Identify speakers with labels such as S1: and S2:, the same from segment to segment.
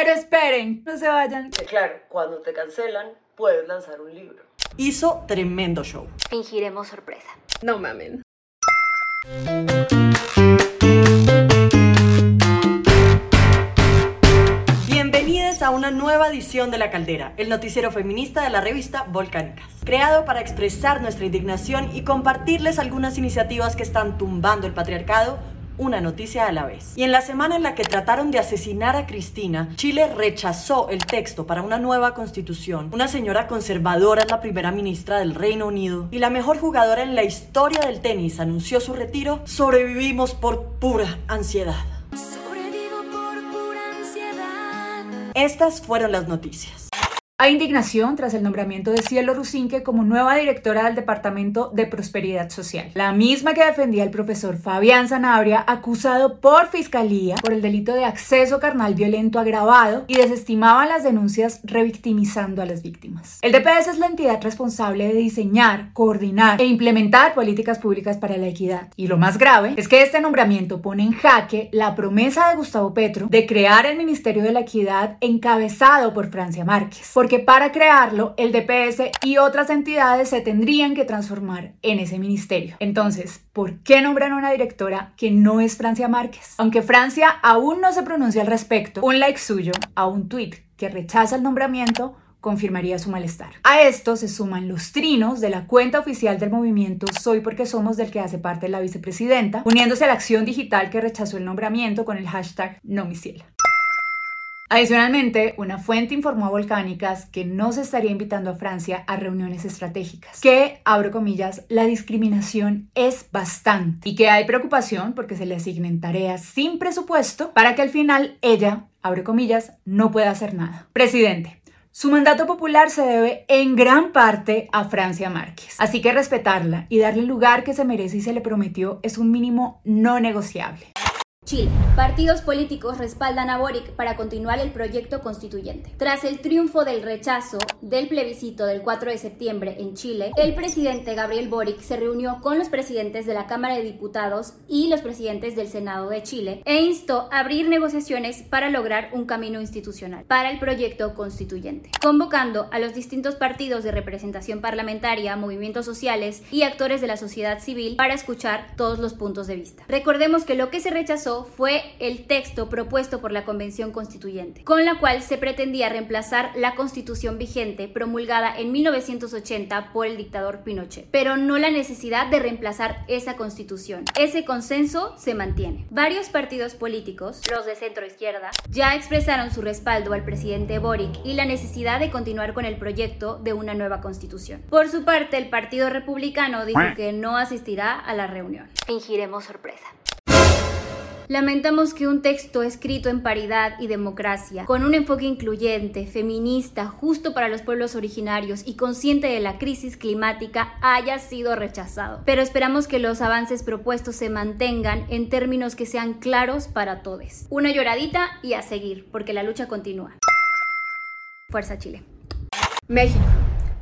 S1: Pero esperen, no se vayan.
S2: Que claro, cuando te cancelan, puedes lanzar un libro.
S3: Hizo tremendo show.
S4: Fingiremos sorpresa.
S5: No mamen.
S3: Bienvenidos a una nueva edición de La Caldera, el noticiero feminista de la revista Volcánicas, creado para expresar nuestra indignación y compartirles algunas iniciativas que están tumbando el patriarcado una noticia a la vez. Y en la semana en la que trataron de asesinar a Cristina, Chile rechazó el texto para una nueva constitución. Una señora conservadora es la primera ministra del Reino Unido y la mejor jugadora en la historia del tenis anunció su retiro. Sobrevivimos por pura ansiedad.
S6: Sobrevivo por pura ansiedad.
S3: Estas fueron las noticias.
S1: Hay indignación tras el nombramiento de Cielo Rusinque como nueva directora del Departamento de Prosperidad Social, la misma que defendía el profesor Fabián Zanabria, acusado por fiscalía por el delito de acceso carnal violento agravado y desestimaba las denuncias revictimizando a las víctimas. El DPS es la entidad responsable de diseñar, coordinar e implementar políticas públicas para la equidad. Y lo más grave es que este nombramiento pone en jaque la promesa de Gustavo Petro de crear el Ministerio de la Equidad encabezado por Francia Márquez porque para crearlo el DPS y otras entidades se tendrían que transformar en ese ministerio. Entonces, ¿por qué nombrar a una directora que no es Francia Márquez? Aunque Francia aún no se pronuncia al respecto, un like suyo a un tweet que rechaza el nombramiento confirmaría su malestar. A esto se suman los trinos de la cuenta oficial del movimiento Soy porque somos del que hace parte la vicepresidenta, uniéndose a la acción digital que rechazó el nombramiento con el hashtag no mi cielo. Adicionalmente, una fuente informó a Volcánicas que no se estaría invitando a Francia a reuniones estratégicas, que, abro comillas, la discriminación es bastante y que hay preocupación porque se le asignen tareas sin presupuesto para que al final ella, abro comillas, no pueda hacer nada. Presidente, su mandato popular se debe en gran parte a Francia Márquez, así que respetarla y darle el lugar que se merece y se le prometió es un mínimo no negociable.
S4: Chile. Partidos políticos respaldan a Boric para continuar el proyecto constituyente. Tras el triunfo del rechazo del plebiscito del 4 de septiembre en Chile, el presidente Gabriel Boric se reunió con los presidentes de la Cámara de Diputados y los presidentes del Senado de Chile e instó a abrir negociaciones para lograr un camino institucional para el proyecto constituyente, convocando a los distintos partidos de representación parlamentaria, movimientos sociales y actores de la sociedad civil para escuchar todos los puntos de vista. Recordemos que lo que se rechazó fue el texto propuesto por la Convención Constituyente, con la cual se pretendía reemplazar la constitución vigente promulgada en 1980 por el dictador Pinochet, pero no la necesidad de reemplazar esa constitución. Ese consenso se mantiene. Varios partidos políticos, los de centro izquierda, ya expresaron su respaldo al presidente Boric y la necesidad de continuar con el proyecto de una nueva constitución. Por su parte, el Partido Republicano dijo que no asistirá a la reunión. Fingiremos sorpresa. Lamentamos que un texto escrito en paridad y democracia, con un enfoque incluyente, feminista, justo para los pueblos originarios y consciente de la crisis climática, haya sido rechazado. Pero esperamos que los avances propuestos se mantengan en términos que sean claros para todos. Una lloradita y a seguir, porque la lucha continúa. Fuerza Chile.
S5: México.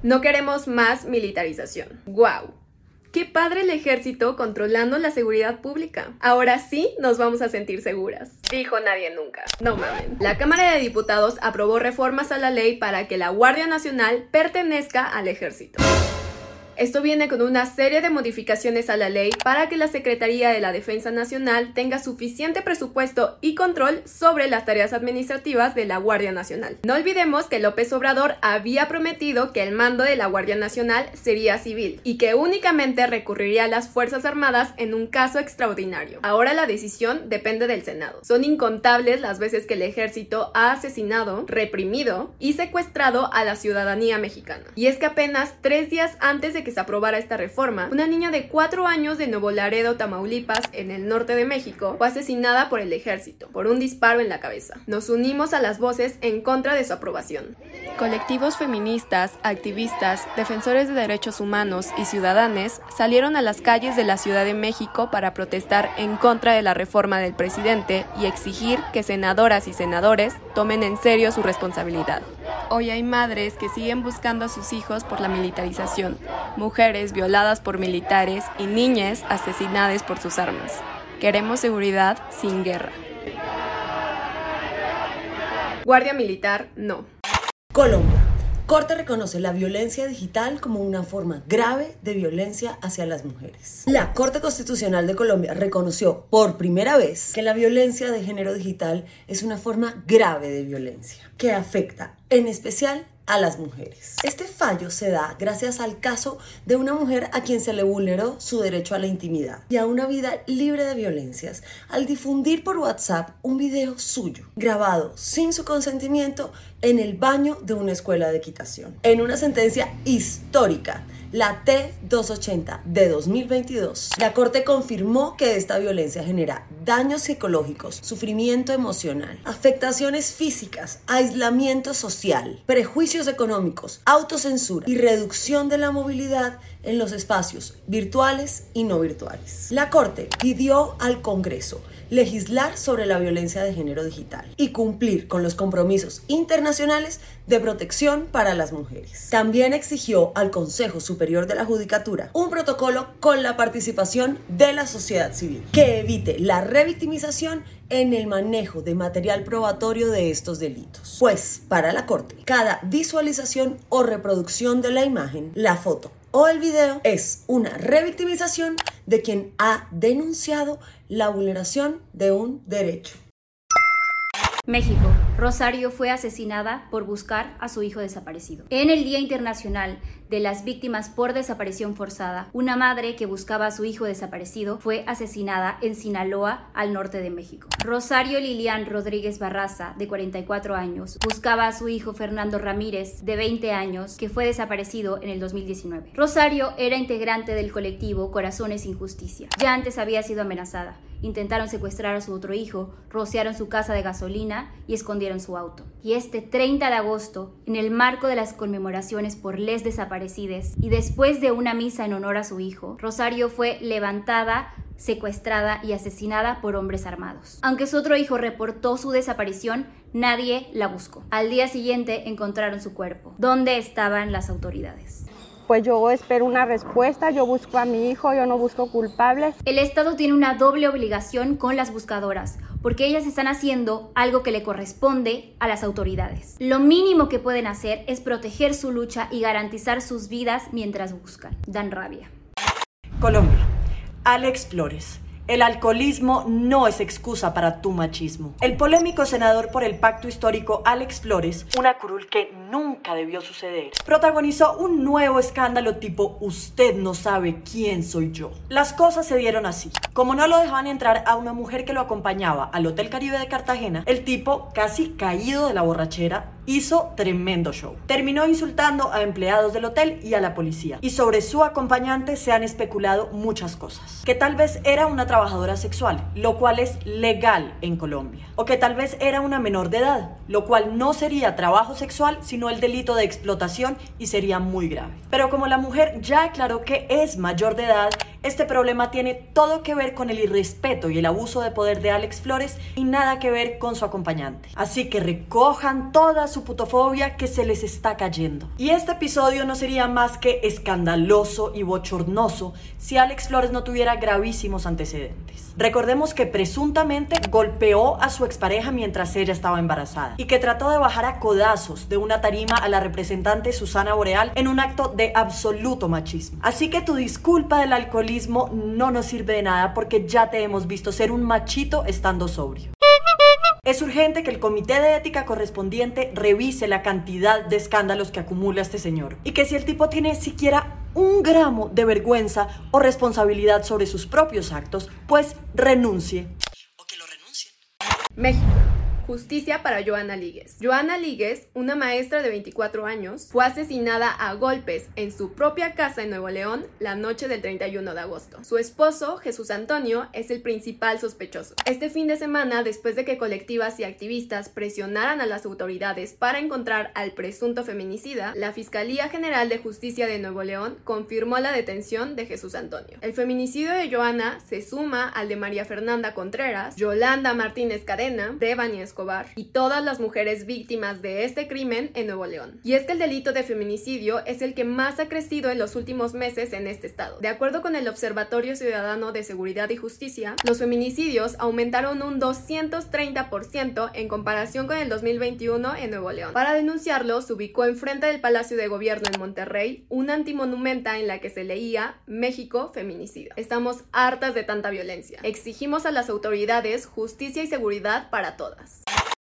S5: No queremos más militarización. ¡Guau! Qué padre el ejército controlando la seguridad pública. Ahora sí nos vamos a sentir seguras. Dijo nadie nunca. No mamen. La Cámara de Diputados aprobó reformas a la ley para que la Guardia Nacional pertenezca al ejército. Esto viene con una serie de modificaciones a la ley para que la Secretaría de la Defensa Nacional tenga suficiente presupuesto y control sobre las tareas administrativas de la Guardia Nacional. No olvidemos que López Obrador había prometido que el mando de la Guardia Nacional sería civil y que únicamente recurriría a las Fuerzas Armadas en un caso extraordinario. Ahora la decisión depende del Senado. Son incontables las veces que el ejército ha asesinado, reprimido y secuestrado a la ciudadanía mexicana. Y es que apenas tres días antes de que se aprobara esta reforma, una niña de 4 años de Nuevo Laredo, Tamaulipas, en el norte de México, fue asesinada por el ejército, por un disparo en la cabeza. Nos unimos a las voces en contra de su aprobación. Colectivos feministas, activistas, defensores de derechos humanos y ciudadanos salieron a las calles de la Ciudad de México para protestar en contra de la reforma del presidente y exigir que senadoras y senadores tomen en serio su responsabilidad. Hoy hay madres que siguen buscando a sus hijos por la militarización, mujeres violadas por militares y niñas asesinadas por sus armas. Queremos seguridad sin guerra. Guardia militar, no.
S2: Colombia. Corte reconoce la violencia digital como una forma grave de violencia hacia las mujeres. La Corte Constitucional de Colombia reconoció por primera vez que la violencia de género digital es una forma grave de violencia que afecta en especial a las mujeres. Este fallo se da gracias al caso de una mujer a quien se le vulneró su derecho a la intimidad y a una vida libre de violencias al difundir por WhatsApp un video suyo grabado sin su consentimiento en el baño de una escuela de equitación. En una sentencia histórica la T280 de 2022, la Corte confirmó que esta violencia genera daños psicológicos, sufrimiento emocional, afectaciones físicas, aislamiento social, prejuicios económicos, autocensura y reducción de la movilidad en los espacios virtuales y no virtuales. La Corte pidió al Congreso legislar sobre la violencia de género digital y cumplir con los compromisos internacionales de protección para las mujeres. También exigió al Consejo Superior de la Judicatura un protocolo con la participación de la sociedad civil que evite la revictimización en el manejo de material probatorio de estos delitos. Pues para la Corte, cada visualización o reproducción de la imagen, la foto o el video es una revictimización de quien ha denunciado la vulneración de un derecho.
S4: México. Rosario fue asesinada por buscar a su hijo desaparecido. En el Día Internacional de las Víctimas por Desaparición Forzada, una madre que buscaba a su hijo desaparecido fue asesinada en Sinaloa, al norte de México. Rosario Lilian Rodríguez Barraza, de 44 años, buscaba a su hijo Fernando Ramírez, de 20 años, que fue desaparecido en el 2019. Rosario era integrante del colectivo Corazones sin Justicia. Ya antes había sido amenazada. Intentaron secuestrar a su otro hijo, rociaron su casa de gasolina y escondieron su auto. Y este 30 de agosto, en el marco de las conmemoraciones por les desaparecides y después de una misa en honor a su hijo, Rosario fue levantada secuestrada y asesinada por hombres armados. Aunque su otro hijo reportó su desaparición, nadie la buscó. Al día siguiente encontraron su cuerpo. ¿Dónde estaban las autoridades?
S7: Pues yo espero una respuesta, yo busco a mi hijo, yo no busco culpables.
S4: El Estado tiene una doble obligación con las buscadoras, porque ellas están haciendo algo que le corresponde a las autoridades. Lo mínimo que pueden hacer es proteger su lucha y garantizar sus vidas mientras buscan. Dan rabia.
S3: Colombia. Alex Flores. El alcoholismo no es excusa para tu machismo. El polémico senador por el pacto histórico Alex Flores, una curul que nunca debió suceder, protagonizó un nuevo escándalo tipo Usted no sabe quién soy yo. Las cosas se dieron así. Como no lo dejaban entrar a una mujer que lo acompañaba al Hotel Caribe de Cartagena, el tipo, casi caído de la borrachera, hizo tremendo show. Terminó insultando a empleados del hotel y a la policía. Y sobre su acompañante se han especulado muchas cosas. Que tal vez era una trabajadora sexual, lo cual es legal en Colombia. O que tal vez era una menor de edad, lo cual no sería trabajo sexual, sino el delito de explotación y sería muy grave. Pero como la mujer ya aclaró que es mayor de edad, este problema tiene todo que ver con el irrespeto y el abuso de poder de Alex Flores y nada que ver con su acompañante. Así que recojan toda su putofobia que se les está cayendo. Y este episodio no sería más que escandaloso y bochornoso si Alex Flores no tuviera gravísimos antecedentes. Recordemos que presuntamente golpeó a su expareja mientras ella estaba embarazada y que trató de bajar a codazos de una tarima a la representante Susana Boreal en un acto de absoluto machismo. Así que tu disculpa del alcoholismo no nos sirve de nada porque ya te hemos visto ser un machito estando sobrio. Es urgente que el comité de ética correspondiente revise la cantidad de escándalos que acumula este señor y que si el tipo tiene siquiera un gramo de vergüenza o responsabilidad sobre sus propios actos, pues renuncie. O que lo renuncien.
S5: México. Justicia para Joana Líguez. Joana Líguez, una maestra de 24 años, fue asesinada a golpes en su propia casa en Nuevo León la noche del 31 de agosto. Su esposo, Jesús Antonio, es el principal sospechoso. Este fin de semana, después de que colectivas y activistas presionaran a las autoridades para encontrar al presunto feminicida, la Fiscalía General de Justicia de Nuevo León confirmó la detención de Jesús Antonio. El feminicidio de Joana se suma al de María Fernanda Contreras, Yolanda Martínez Cadena, Devani Y todas las mujeres víctimas de este crimen en Nuevo León. Y es que el delito de feminicidio es el que más ha crecido en los últimos meses en este estado. De acuerdo con el Observatorio Ciudadano de Seguridad y Justicia, los feminicidios aumentaron un 230% en comparación con el 2021 en Nuevo León. Para denunciarlo, se ubicó enfrente del Palacio de Gobierno en Monterrey una antimonumenta en la que se leía México feminicida. Estamos hartas de tanta violencia. Exigimos a las autoridades justicia y seguridad para todas.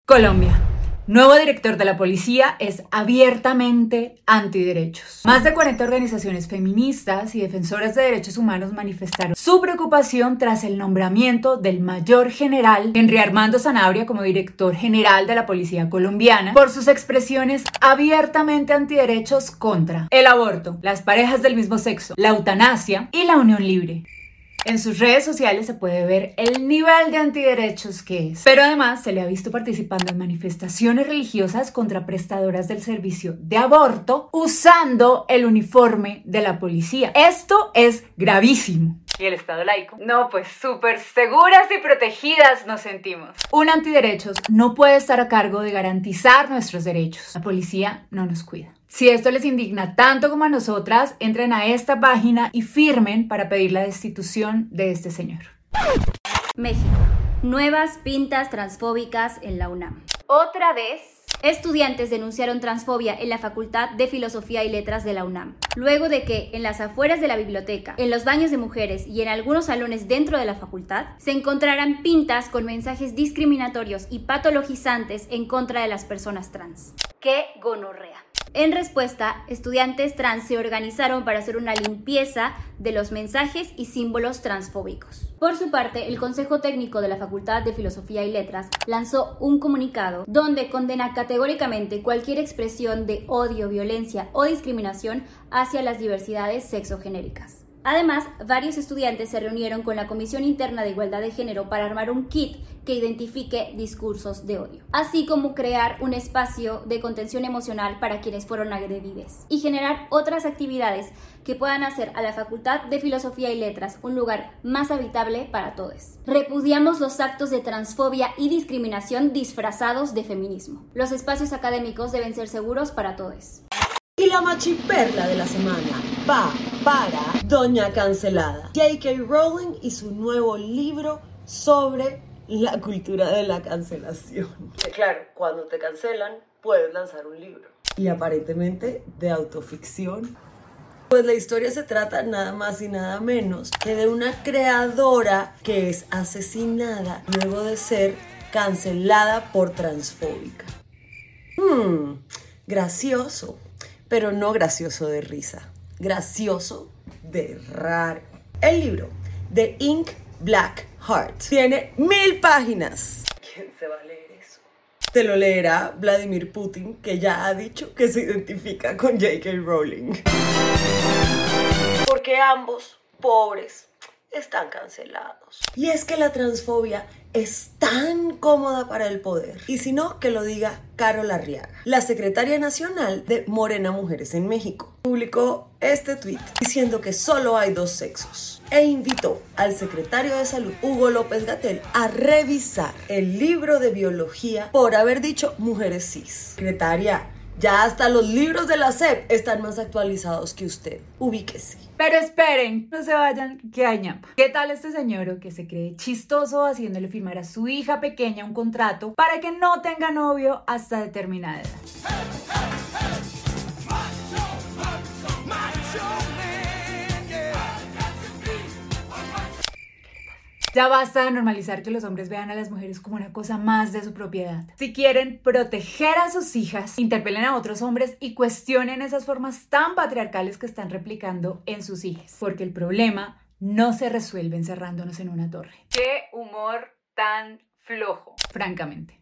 S1: Colombia. Nuevo director de la policía es abiertamente antiderechos. Más de 40 organizaciones feministas y defensoras de derechos humanos manifestaron su preocupación tras el nombramiento del mayor general Henry Armando Sanabria como director general de la policía colombiana por sus expresiones abiertamente antiderechos contra el aborto, las parejas del mismo sexo, la eutanasia y la unión libre. En sus redes sociales se puede ver el nivel de antiderechos que es. Pero además se le ha visto participando en manifestaciones religiosas contra prestadoras del servicio de aborto usando el uniforme de la policía. Esto es gravísimo. ¿Y el Estado laico? No, pues súper seguras y protegidas nos sentimos. Un antiderechos no puede estar a cargo de garantizar nuestros derechos. La policía no nos cuida. Si esto les indigna tanto como a nosotras, entren a esta página y firmen para pedir la destitución de este señor.
S4: México. Nuevas pintas transfóbicas en la UNAM. Otra vez. Estudiantes denunciaron transfobia en la Facultad de Filosofía y Letras de la UNAM, luego de que en las afueras de la biblioteca, en los baños de mujeres y en algunos salones dentro de la facultad se encontraran pintas con mensajes discriminatorios y patologizantes en contra de las personas trans. En respuesta, estudiantes trans se organizaron para hacer una limpieza de los mensajes y símbolos transfóbicos. Por su parte, el Consejo Técnico de la Facultad de Filosofía y Letras lanzó un comunicado donde condena categóricamente cualquier expresión de odio, violencia o discriminación hacia las diversidades sexogenéricas. Además, varios estudiantes se reunieron con la Comisión Interna de Igualdad de Género para armar un kit que identifique discursos de odio, así como crear un espacio de contención emocional para quienes fueron agredidos y generar otras actividades que puedan hacer a la Facultad de Filosofía y Letras un lugar más habitable para todos. Repudiamos los actos de transfobia y discriminación disfrazados de feminismo. Los espacios académicos deben ser seguros para todos.
S2: Y la machiperla de la semana va para Doña Cancelada, J.K. Rowling y su nuevo libro sobre la cultura de la cancelación. Que claro, cuando te cancelan, puedes lanzar un libro. Y aparentemente de autoficción. Pues la historia se trata nada más y nada menos que de una creadora que es asesinada luego de ser cancelada por transfóbica. Hmm, gracioso pero no gracioso de risa, gracioso de raro. El libro The Ink Black Heart tiene mil páginas. ¿Quién se va a leer eso? Te lo leerá Vladimir Putin, que ya ha dicho que se identifica con J.K. Rowling. Porque ambos, pobres, están cancelados. Y es que la transfobia es tan cómoda para el poder. Y si no, que lo diga Carol Arriaga, la secretaria nacional de Morena Mujeres en México. Publicó este tweet diciendo que solo hay dos sexos e invitó al secretario de salud Hugo López Gatel a revisar el libro de biología por haber dicho mujeres cis. Secretaria, ya hasta los libros de la SEP están más actualizados que usted. Ubíquese.
S1: Pero esperen, no se vayan, que hay ñapa. ¿Qué tal este señor que se cree chistoso haciéndole firmar a su hija pequeña un contrato para que no tenga novio hasta determinada edad? Ya basta de normalizar que los hombres vean a las mujeres como una cosa más de su propiedad. Si quieren proteger a sus hijas, interpelen a otros hombres y cuestionen esas formas tan patriarcales que están replicando en sus hijas. Porque el problema no se resuelve encerrándonos en una torre. Qué humor tan flojo, francamente.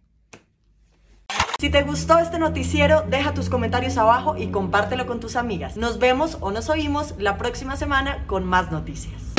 S3: Si te gustó este noticiero, deja tus comentarios abajo y compártelo con tus amigas. Nos vemos o nos oímos la próxima semana con más noticias.